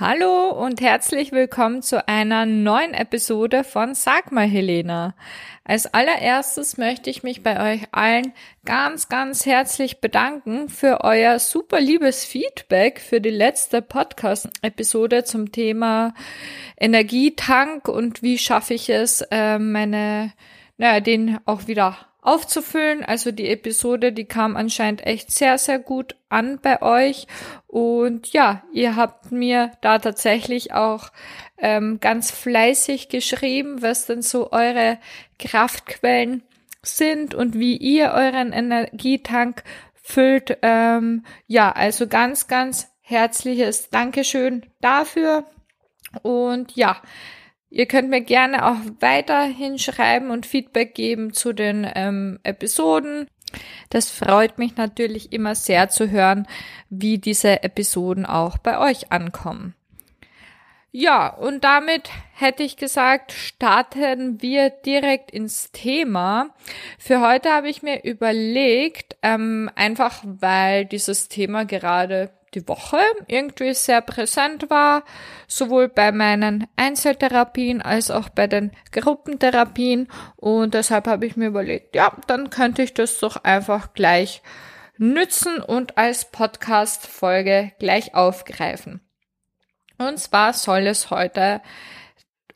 Hallo und herzlich willkommen zu einer neuen Episode von Sag mal Helena. Als allererstes möchte ich mich bei euch allen ganz, ganz herzlich bedanken für euer super liebes Feedback für die letzte Podcast-Episode zum Thema Energietank und wie schaffe ich es, äh, meine, naja, den auch wieder aufzufüllen. Also die Episode, die kam anscheinend echt sehr, sehr gut an bei euch. Und ja, ihr habt mir da tatsächlich auch ähm, ganz fleißig geschrieben, was denn so eure Kraftquellen sind und wie ihr euren Energietank füllt. Ähm, ja, also ganz, ganz herzliches Dankeschön dafür. Und ja, Ihr könnt mir gerne auch weiterhin schreiben und Feedback geben zu den ähm, Episoden. Das freut mich natürlich immer sehr zu hören, wie diese Episoden auch bei euch ankommen. Ja, und damit hätte ich gesagt, starten wir direkt ins Thema. Für heute habe ich mir überlegt, ähm, einfach weil dieses Thema gerade die Woche irgendwie sehr präsent war, sowohl bei meinen Einzeltherapien als auch bei den Gruppentherapien. Und deshalb habe ich mir überlegt, ja, dann könnte ich das doch einfach gleich nützen und als Podcast-Folge gleich aufgreifen. Und zwar soll es heute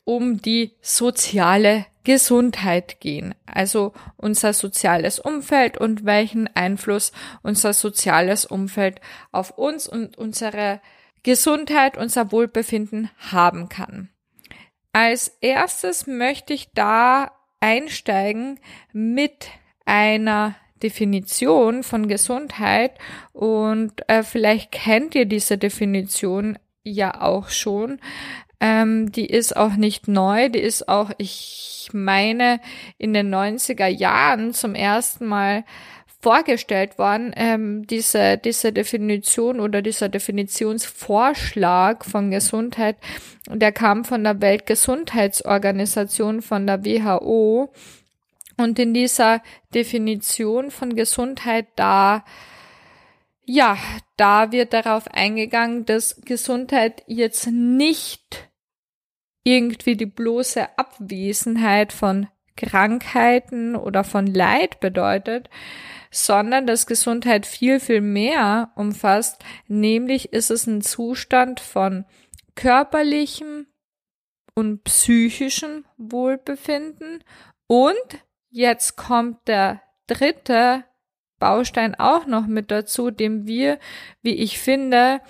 um die soziale Gesundheit gehen, also unser soziales Umfeld und welchen Einfluss unser soziales Umfeld auf uns und unsere Gesundheit, unser Wohlbefinden haben kann. Als erstes möchte ich da einsteigen mit einer Definition von Gesundheit und äh, vielleicht kennt ihr diese Definition ja auch schon. Ähm, die ist auch nicht neu, die ist auch, ich meine, in den 90er Jahren zum ersten Mal vorgestellt worden, ähm, diese, diese Definition oder dieser Definitionsvorschlag von Gesundheit, der kam von der Weltgesundheitsorganisation, von der WHO. Und in dieser Definition von Gesundheit da ja, da wird darauf eingegangen, dass Gesundheit jetzt nicht irgendwie die bloße Abwesenheit von Krankheiten oder von Leid bedeutet, sondern dass Gesundheit viel, viel mehr umfasst, nämlich ist es ein Zustand von körperlichem und psychischem Wohlbefinden. Und jetzt kommt der dritte Baustein auch noch mit dazu, dem wir, wie ich finde,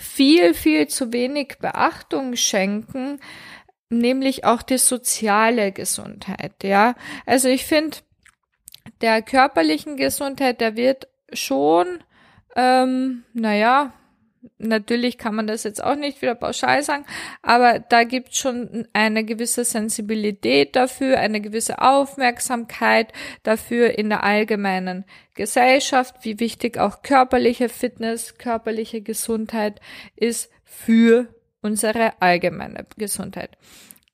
viel, viel zu wenig Beachtung schenken, nämlich auch die soziale Gesundheit, ja. Also ich finde, der körperlichen Gesundheit, der wird schon, ähm, naja, Natürlich kann man das jetzt auch nicht wieder pauschal sagen, aber da gibt schon eine gewisse Sensibilität dafür, eine gewisse Aufmerksamkeit dafür in der allgemeinen Gesellschaft, wie wichtig auch körperliche Fitness, körperliche Gesundheit ist für unsere allgemeine Gesundheit.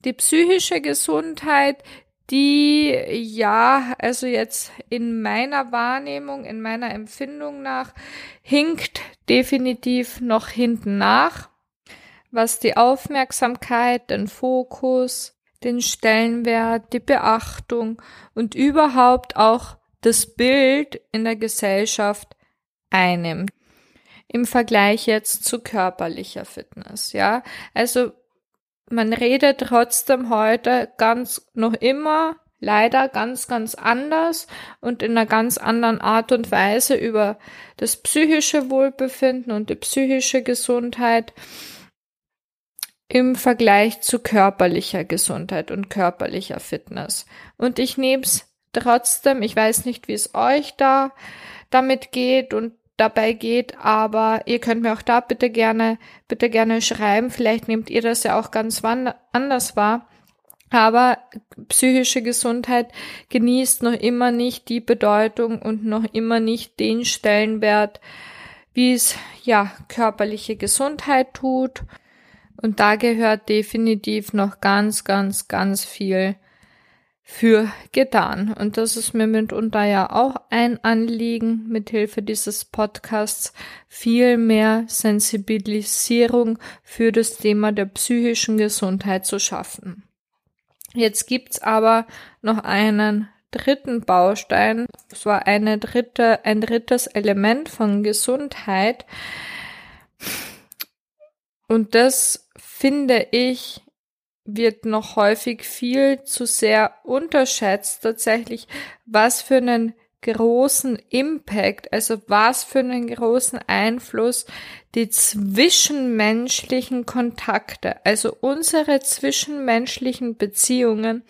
Die psychische Gesundheit, die ja, also jetzt in meiner Wahrnehmung, in meiner Empfindung nach, hinkt definitiv noch hinten nach, was die Aufmerksamkeit, den Fokus, den Stellenwert, die Beachtung und überhaupt auch das Bild in der Gesellschaft einnimmt. Im Vergleich jetzt zu körperlicher Fitness, ja. Also man redet trotzdem heute ganz noch immer leider ganz, ganz anders und in einer ganz anderen Art und Weise über das psychische Wohlbefinden und die psychische Gesundheit im Vergleich zu körperlicher Gesundheit und körperlicher Fitness. Und ich nehme es trotzdem, ich weiß nicht, wie es euch da damit geht und dabei geht, aber ihr könnt mir auch da bitte gerne, bitte gerne schreiben. Vielleicht nehmt ihr das ja auch ganz anders wahr. Aber psychische Gesundheit genießt noch immer nicht die Bedeutung und noch immer nicht den Stellenwert, wie es ja körperliche Gesundheit tut. Und da gehört definitiv noch ganz, ganz, ganz viel für getan. Und das ist mir mitunter ja auch ein Anliegen, mithilfe dieses Podcasts viel mehr Sensibilisierung für das Thema der psychischen Gesundheit zu schaffen. Jetzt gibt's aber noch einen dritten Baustein, es war eine dritte, ein drittes Element von Gesundheit. Und das finde ich wird noch häufig viel zu sehr unterschätzt tatsächlich, was für einen großen Impact, also was für einen großen Einfluss die zwischenmenschlichen Kontakte, also unsere zwischenmenschlichen Beziehungen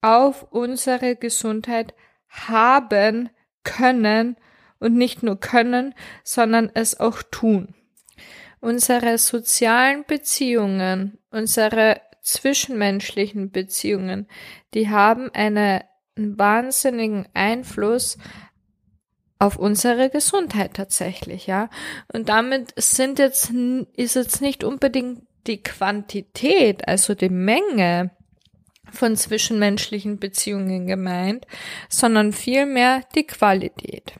auf unsere Gesundheit haben können und nicht nur können, sondern es auch tun. Unsere sozialen Beziehungen, unsere zwischenmenschlichen Beziehungen, die haben eine, einen wahnsinnigen Einfluss auf unsere Gesundheit tatsächlich, ja. Und damit sind jetzt, ist jetzt nicht unbedingt die Quantität, also die Menge von zwischenmenschlichen Beziehungen gemeint, sondern vielmehr die Qualität.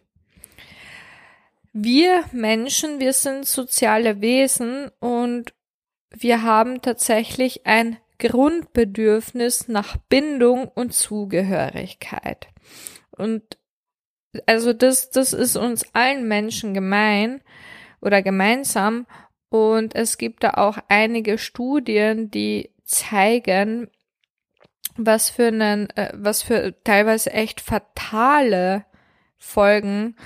Wir Menschen, wir sind soziale Wesen und wir haben tatsächlich ein Grundbedürfnis nach Bindung und Zugehörigkeit. Und also das, das ist uns allen Menschen gemein oder gemeinsam. Und es gibt da auch einige Studien, die zeigen, was für einen, äh, was für teilweise echt fatale Folgen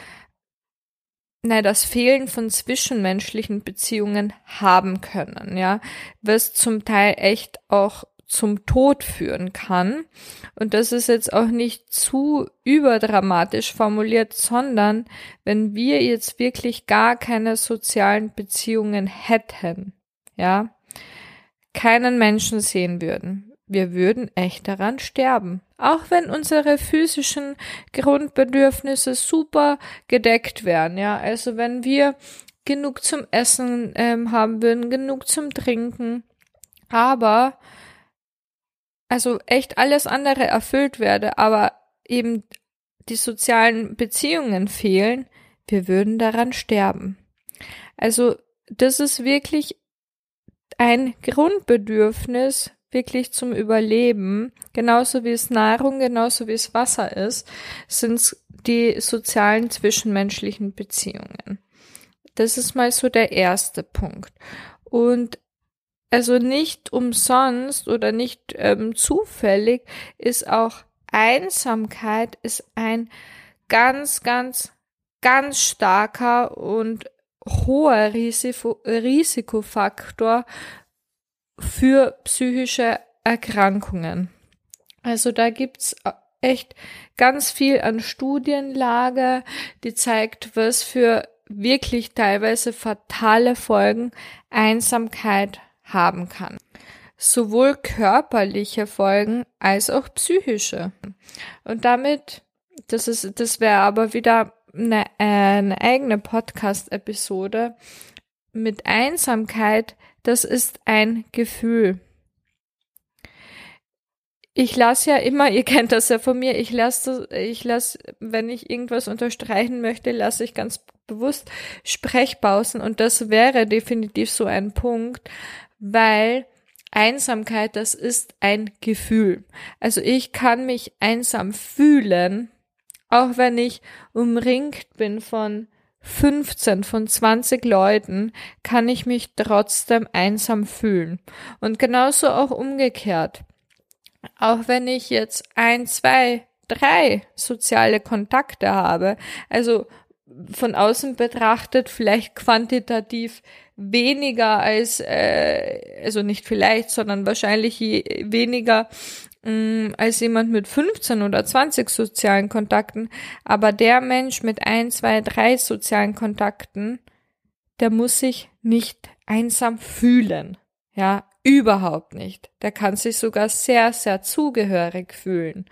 na, das Fehlen von zwischenmenschlichen Beziehungen haben können, ja, was zum Teil echt auch zum Tod führen kann. Und das ist jetzt auch nicht zu überdramatisch formuliert, sondern wenn wir jetzt wirklich gar keine sozialen Beziehungen hätten, ja, keinen Menschen sehen würden, wir würden echt daran sterben. Auch wenn unsere physischen Grundbedürfnisse super gedeckt wären, ja. Also wenn wir genug zum Essen ähm, haben würden, genug zum Trinken, aber also echt alles andere erfüllt werde, aber eben die sozialen Beziehungen fehlen, wir würden daran sterben. Also das ist wirklich ein Grundbedürfnis wirklich zum Überleben, genauso wie es Nahrung, genauso wie es Wasser ist, sind es die sozialen zwischenmenschlichen Beziehungen. Das ist mal so der erste Punkt. Und also nicht umsonst oder nicht ähm, zufällig ist auch Einsamkeit ist ein ganz, ganz, ganz starker und hoher Risiko, Risikofaktor für psychische Erkrankungen. Also da gibt's echt ganz viel an Studienlage, die zeigt, was für wirklich teilweise fatale Folgen Einsamkeit haben kann. Sowohl körperliche Folgen als auch psychische. Und damit, das ist, das wäre aber wieder eine, äh, eine eigene Podcast-Episode. Mit Einsamkeit das ist ein Gefühl. Ich lasse ja immer, ihr kennt das ja von mir, ich lasse, ich lasse, wenn ich irgendwas unterstreichen möchte, lasse ich ganz bewusst Sprechpausen und das wäre definitiv so ein Punkt, weil Einsamkeit, das ist ein Gefühl. Also ich kann mich einsam fühlen, auch wenn ich umringt bin von 15 von 20 Leuten kann ich mich trotzdem einsam fühlen. Und genauso auch umgekehrt. Auch wenn ich jetzt ein, zwei, drei soziale Kontakte habe, also von außen betrachtet vielleicht quantitativ weniger als, äh, also nicht vielleicht, sondern wahrscheinlich weniger Mm, als jemand mit 15 oder 20 sozialen Kontakten, aber der Mensch mit ein, zwei, drei sozialen Kontakten, der muss sich nicht einsam fühlen. Ja, überhaupt nicht. Der kann sich sogar sehr, sehr zugehörig fühlen,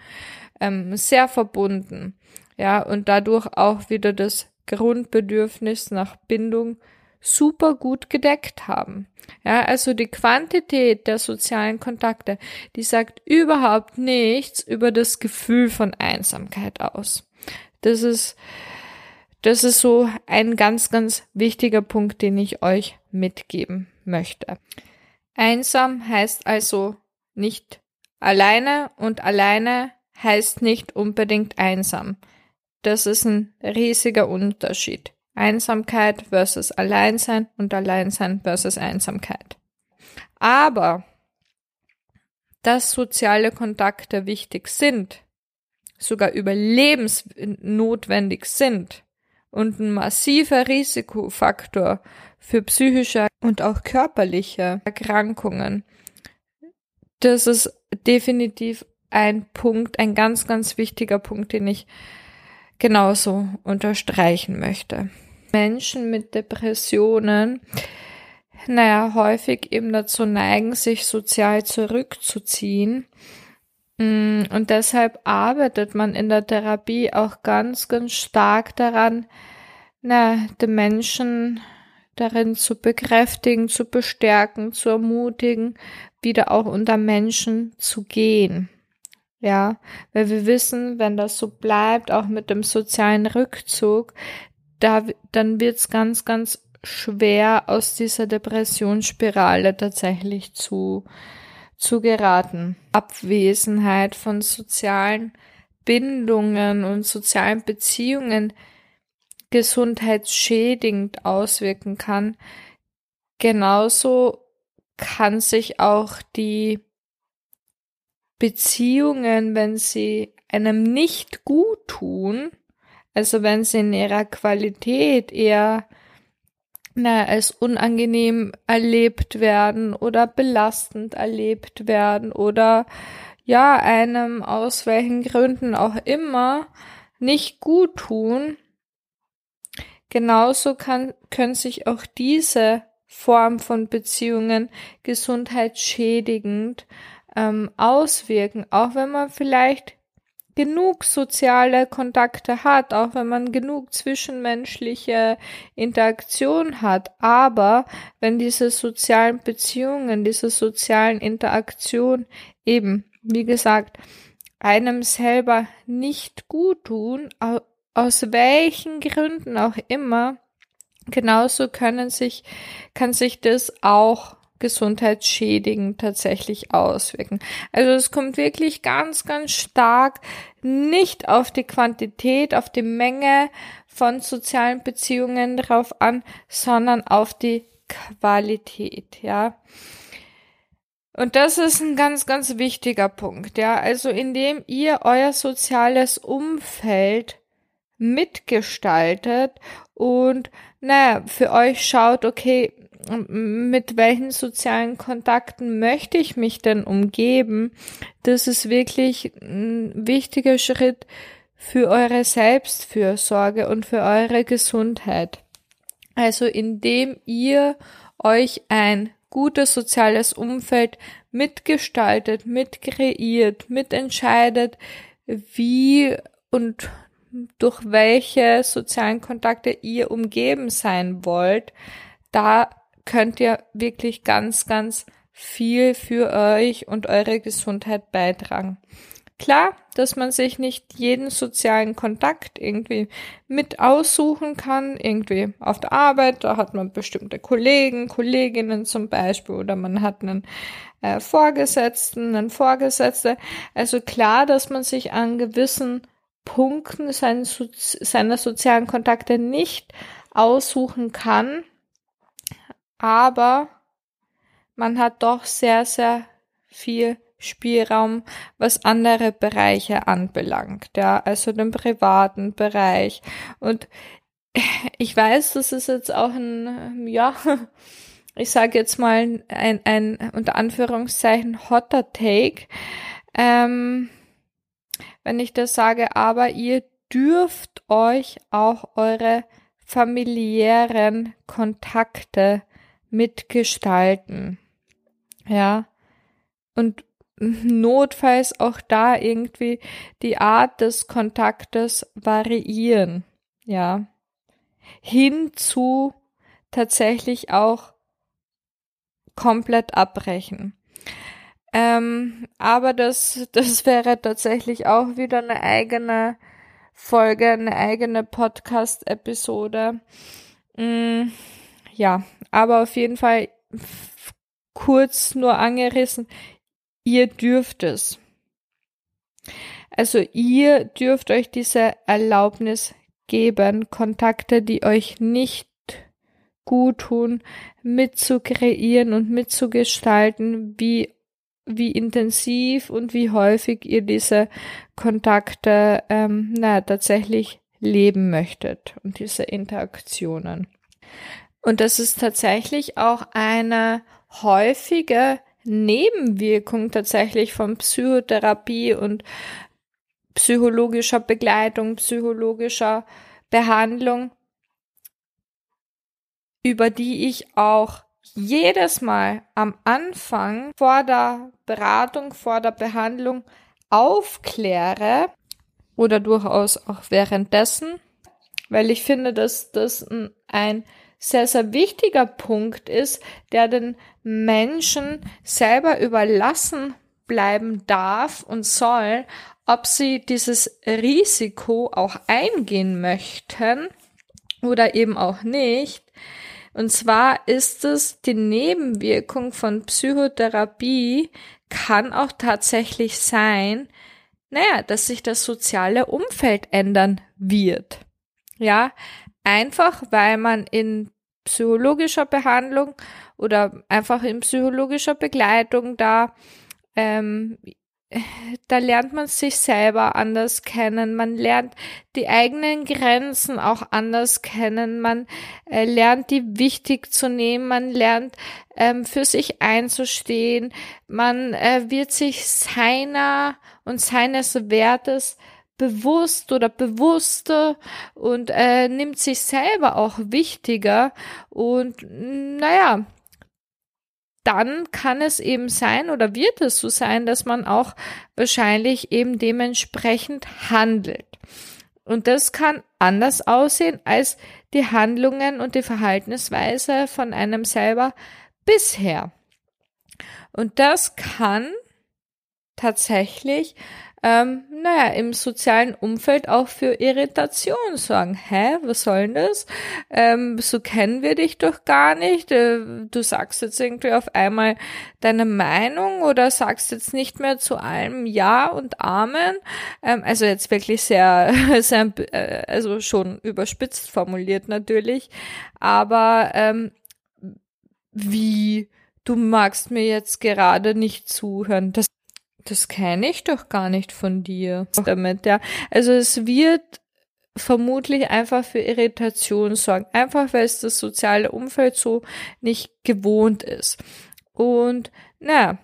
ähm, sehr verbunden. Ja, und dadurch auch wieder das Grundbedürfnis nach Bindung, super gut gedeckt haben. Ja, also die Quantität der sozialen Kontakte, die sagt überhaupt nichts über das Gefühl von Einsamkeit aus. Das ist, das ist so ein ganz, ganz wichtiger Punkt, den ich euch mitgeben möchte. Einsam heißt also nicht alleine und alleine heißt nicht unbedingt einsam. Das ist ein riesiger Unterschied. Einsamkeit versus Alleinsein und Alleinsein versus Einsamkeit. Aber dass soziale Kontakte wichtig sind, sogar überlebensnotwendig sind und ein massiver Risikofaktor für psychische und auch körperliche Erkrankungen, das ist definitiv ein Punkt, ein ganz, ganz wichtiger Punkt, den ich genauso unterstreichen möchte. Menschen mit Depressionen, naja, häufig eben dazu neigen, sich sozial zurückzuziehen. Mm, und deshalb arbeitet man in der Therapie auch ganz, ganz stark daran, na, den Menschen darin zu bekräftigen, zu bestärken, zu ermutigen, wieder auch unter Menschen zu gehen. Ja, weil wir wissen, wenn das so bleibt, auch mit dem sozialen Rückzug, da, dann wird's ganz, ganz schwer, aus dieser Depressionsspirale tatsächlich zu, zu geraten. Abwesenheit von sozialen Bindungen und sozialen Beziehungen gesundheitsschädigend auswirken kann. Genauso kann sich auch die Beziehungen, wenn sie einem nicht gut tun, also wenn sie in ihrer Qualität eher na, als unangenehm erlebt werden oder belastend erlebt werden oder ja, einem aus welchen Gründen auch immer nicht gut tun, genauso kann, können sich auch diese Form von Beziehungen gesundheitsschädigend ähm, auswirken, auch wenn man vielleicht genug soziale Kontakte hat, auch wenn man genug zwischenmenschliche Interaktion hat. Aber wenn diese sozialen Beziehungen, diese sozialen Interaktion eben, wie gesagt, einem selber nicht gut tun, aus welchen Gründen auch immer, genauso können sich, kann sich das auch gesundheitsschädigend tatsächlich auswirken. Also es kommt wirklich ganz, ganz stark nicht auf die Quantität, auf die Menge von sozialen Beziehungen drauf an, sondern auf die Qualität, ja. Und das ist ein ganz, ganz wichtiger Punkt, ja. Also indem ihr euer soziales Umfeld mitgestaltet und naja, für euch schaut, okay, mit welchen sozialen Kontakten möchte ich mich denn umgeben? Das ist wirklich ein wichtiger Schritt für eure Selbstfürsorge und für eure Gesundheit. Also indem ihr euch ein gutes soziales Umfeld mitgestaltet, mitkreiert, mitentscheidet, wie und durch welche sozialen Kontakte ihr umgeben sein wollt, da könnt ihr wirklich ganz, ganz viel für euch und eure Gesundheit beitragen. Klar, dass man sich nicht jeden sozialen Kontakt irgendwie mit aussuchen kann, irgendwie auf der Arbeit, da hat man bestimmte Kollegen, Kolleginnen zum Beispiel, oder man hat einen äh, Vorgesetzten, einen Vorgesetzte. Also klar, dass man sich an gewissen Punkten seine, seiner sozialen Kontakte nicht aussuchen kann, aber man hat doch sehr, sehr viel Spielraum, was andere Bereiche anbelangt, ja, also den privaten Bereich. Und ich weiß, das ist jetzt auch ein, ja, ich sage jetzt mal ein, ein unter Anführungszeichen hotter Take, ähm, wenn ich das sage, aber ihr dürft euch auch eure familiären Kontakte mitgestalten. Ja. Und notfalls auch da irgendwie die Art des Kontaktes variieren. Ja. Hin zu tatsächlich auch komplett abbrechen. Ähm, aber das, das wäre tatsächlich auch wieder eine eigene Folge, eine eigene Podcast-Episode. Mm, ja, aber auf jeden Fall kurz nur angerissen, ihr dürft es. Also ihr dürft euch diese Erlaubnis geben, Kontakte, die euch nicht gut tun, mitzukreieren und mitzugestalten, wie, wie intensiv und wie häufig ihr diese Kontakte ähm, na, tatsächlich leben möchtet und diese Interaktionen. Und das ist tatsächlich auch eine häufige Nebenwirkung tatsächlich von Psychotherapie und psychologischer Begleitung, psychologischer Behandlung, über die ich auch jedes Mal am Anfang vor der Beratung, vor der Behandlung aufkläre oder durchaus auch währenddessen, weil ich finde, dass das ein sehr, sehr wichtiger Punkt ist, der den Menschen selber überlassen bleiben darf und soll, ob sie dieses Risiko auch eingehen möchten oder eben auch nicht. Und zwar ist es die Nebenwirkung von Psychotherapie kann auch tatsächlich sein, naja, dass sich das soziale Umfeld ändern wird. Ja, einfach weil man in psychologischer Behandlung oder einfach in psychologischer Begleitung da ähm, da lernt man sich selber anders kennen, man lernt die eigenen Grenzen auch anders kennen, man äh, lernt die wichtig zu nehmen, man lernt ähm, für sich einzustehen, man äh, wird sich seiner und seines Wertes bewusst oder bewusster und äh, nimmt sich selber auch wichtiger und naja, dann kann es eben sein oder wird es so sein, dass man auch wahrscheinlich eben dementsprechend handelt. Und das kann anders aussehen als die Handlungen und die Verhaltensweise von einem selber bisher. Und das kann tatsächlich ähm, naja, im sozialen Umfeld auch für Irritation sorgen. Hä, was soll denn das? Ähm, so kennen wir dich doch gar nicht. Äh, du sagst jetzt irgendwie auf einmal deine Meinung oder sagst jetzt nicht mehr zu allem Ja und Amen. Ähm, also jetzt wirklich sehr, sehr, äh, also schon überspitzt formuliert natürlich. Aber ähm, wie du magst mir jetzt gerade nicht zuhören. Das das kenne ich doch gar nicht von dir. Damit, ja. Also es wird vermutlich einfach für Irritation sorgen. Einfach weil es das soziale Umfeld so nicht gewohnt ist. Und, naja,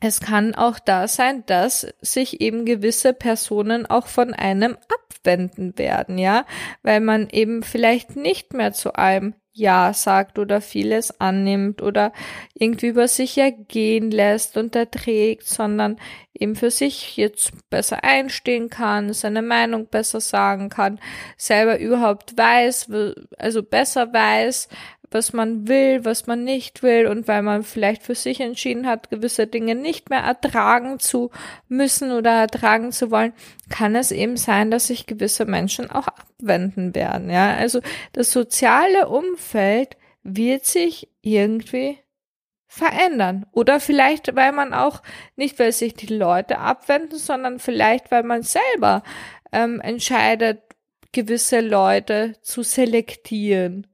es kann auch da sein, dass sich eben gewisse Personen auch von einem abwenden werden, ja, weil man eben vielleicht nicht mehr zu allem ja sagt oder vieles annimmt oder irgendwie über sich ergehen lässt und erträgt, sondern eben für sich jetzt besser einstehen kann, seine Meinung besser sagen kann, selber überhaupt weiß, also besser weiß, was man will, was man nicht will und weil man vielleicht für sich entschieden hat, gewisse Dinge nicht mehr ertragen zu müssen oder ertragen zu wollen, kann es eben sein, dass sich gewisse Menschen auch abwenden werden. Ja, also das soziale Umfeld wird sich irgendwie verändern. Oder vielleicht, weil man auch nicht, weil sich die Leute abwenden, sondern vielleicht, weil man selber ähm, entscheidet, gewisse Leute zu selektieren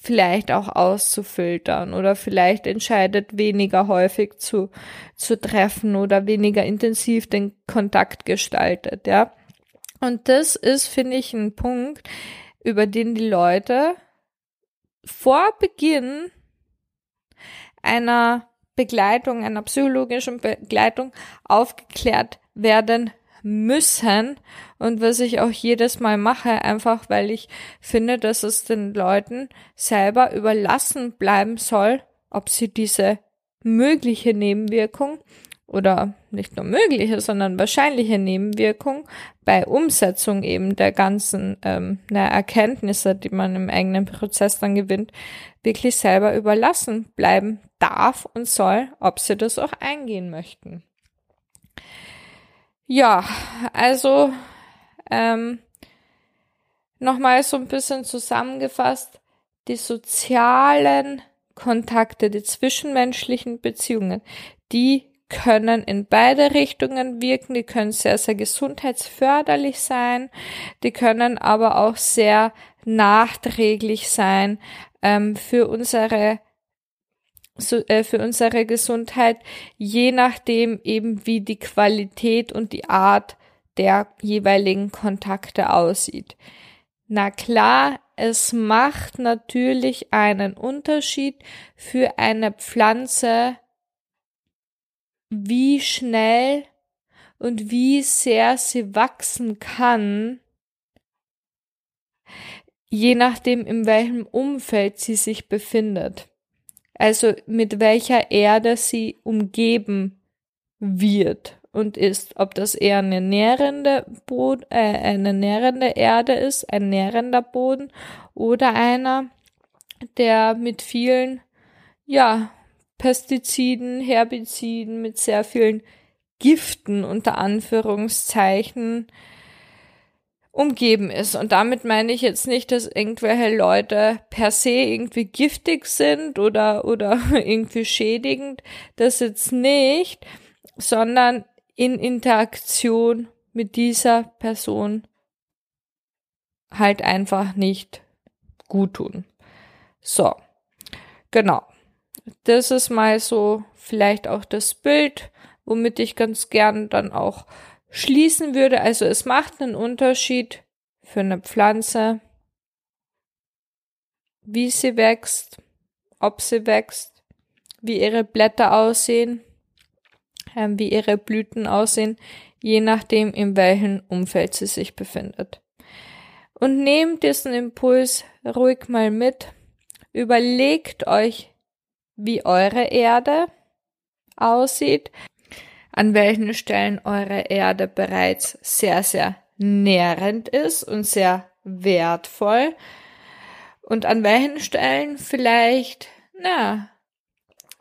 vielleicht auch auszufiltern oder vielleicht entscheidet weniger häufig zu, zu treffen oder weniger intensiv den Kontakt gestaltet, ja. Und das ist, finde ich, ein Punkt, über den die Leute vor Beginn einer Begleitung, einer psychologischen Begleitung aufgeklärt werden müssen und was ich auch jedes Mal mache, einfach weil ich finde, dass es den Leuten selber überlassen bleiben soll, ob sie diese mögliche Nebenwirkung oder nicht nur mögliche, sondern wahrscheinliche Nebenwirkung bei Umsetzung eben der ganzen ähm, na, Erkenntnisse, die man im eigenen Prozess dann gewinnt, wirklich selber überlassen bleiben darf und soll, ob sie das auch eingehen möchten. Ja, also ähm, nochmal so ein bisschen zusammengefasst, die sozialen Kontakte, die zwischenmenschlichen Beziehungen, die können in beide Richtungen wirken, die können sehr, sehr gesundheitsförderlich sein, die können aber auch sehr nachträglich sein ähm, für unsere so, äh, für unsere Gesundheit, je nachdem eben wie die Qualität und die Art der jeweiligen Kontakte aussieht. Na klar, es macht natürlich einen Unterschied für eine Pflanze, wie schnell und wie sehr sie wachsen kann, je nachdem, in welchem Umfeld sie sich befindet. Also mit welcher Erde sie umgeben wird und ist. Ob das eher eine nährende, Boden, äh, eine nährende Erde ist, ein nährender Boden oder einer, der mit vielen, ja, Pestiziden, Herbiziden, mit sehr vielen Giften unter Anführungszeichen umgeben ist. Und damit meine ich jetzt nicht, dass irgendwelche Leute per se irgendwie giftig sind oder, oder irgendwie schädigend. Das jetzt nicht, sondern in Interaktion mit dieser Person halt einfach nicht gut tun. So. Genau. Das ist mal so vielleicht auch das Bild, womit ich ganz gern dann auch schließen würde. Also es macht einen Unterschied für eine Pflanze, wie sie wächst, ob sie wächst, wie ihre Blätter aussehen, äh, wie ihre Blüten aussehen, je nachdem, in welchem Umfeld sie sich befindet. Und nehmt diesen Impuls ruhig mal mit. Überlegt euch, wie eure Erde aussieht, an welchen Stellen eure Erde bereits sehr, sehr nährend ist und sehr wertvoll und an welchen Stellen vielleicht, na,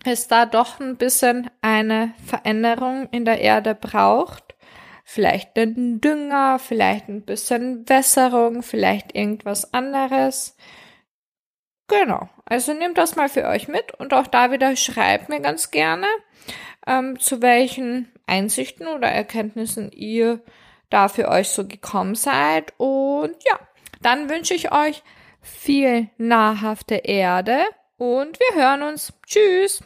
es da doch ein bisschen eine Veränderung in der Erde braucht. Vielleicht einen Dünger, vielleicht ein bisschen Wässerung, vielleicht irgendwas anderes. Genau. Also nehmt das mal für euch mit und auch da wieder schreibt mir ganz gerne, ähm, zu welchen Einsichten oder Erkenntnissen ihr da für euch so gekommen seid. Und ja, dann wünsche ich euch viel nahrhafte Erde und wir hören uns. Tschüss.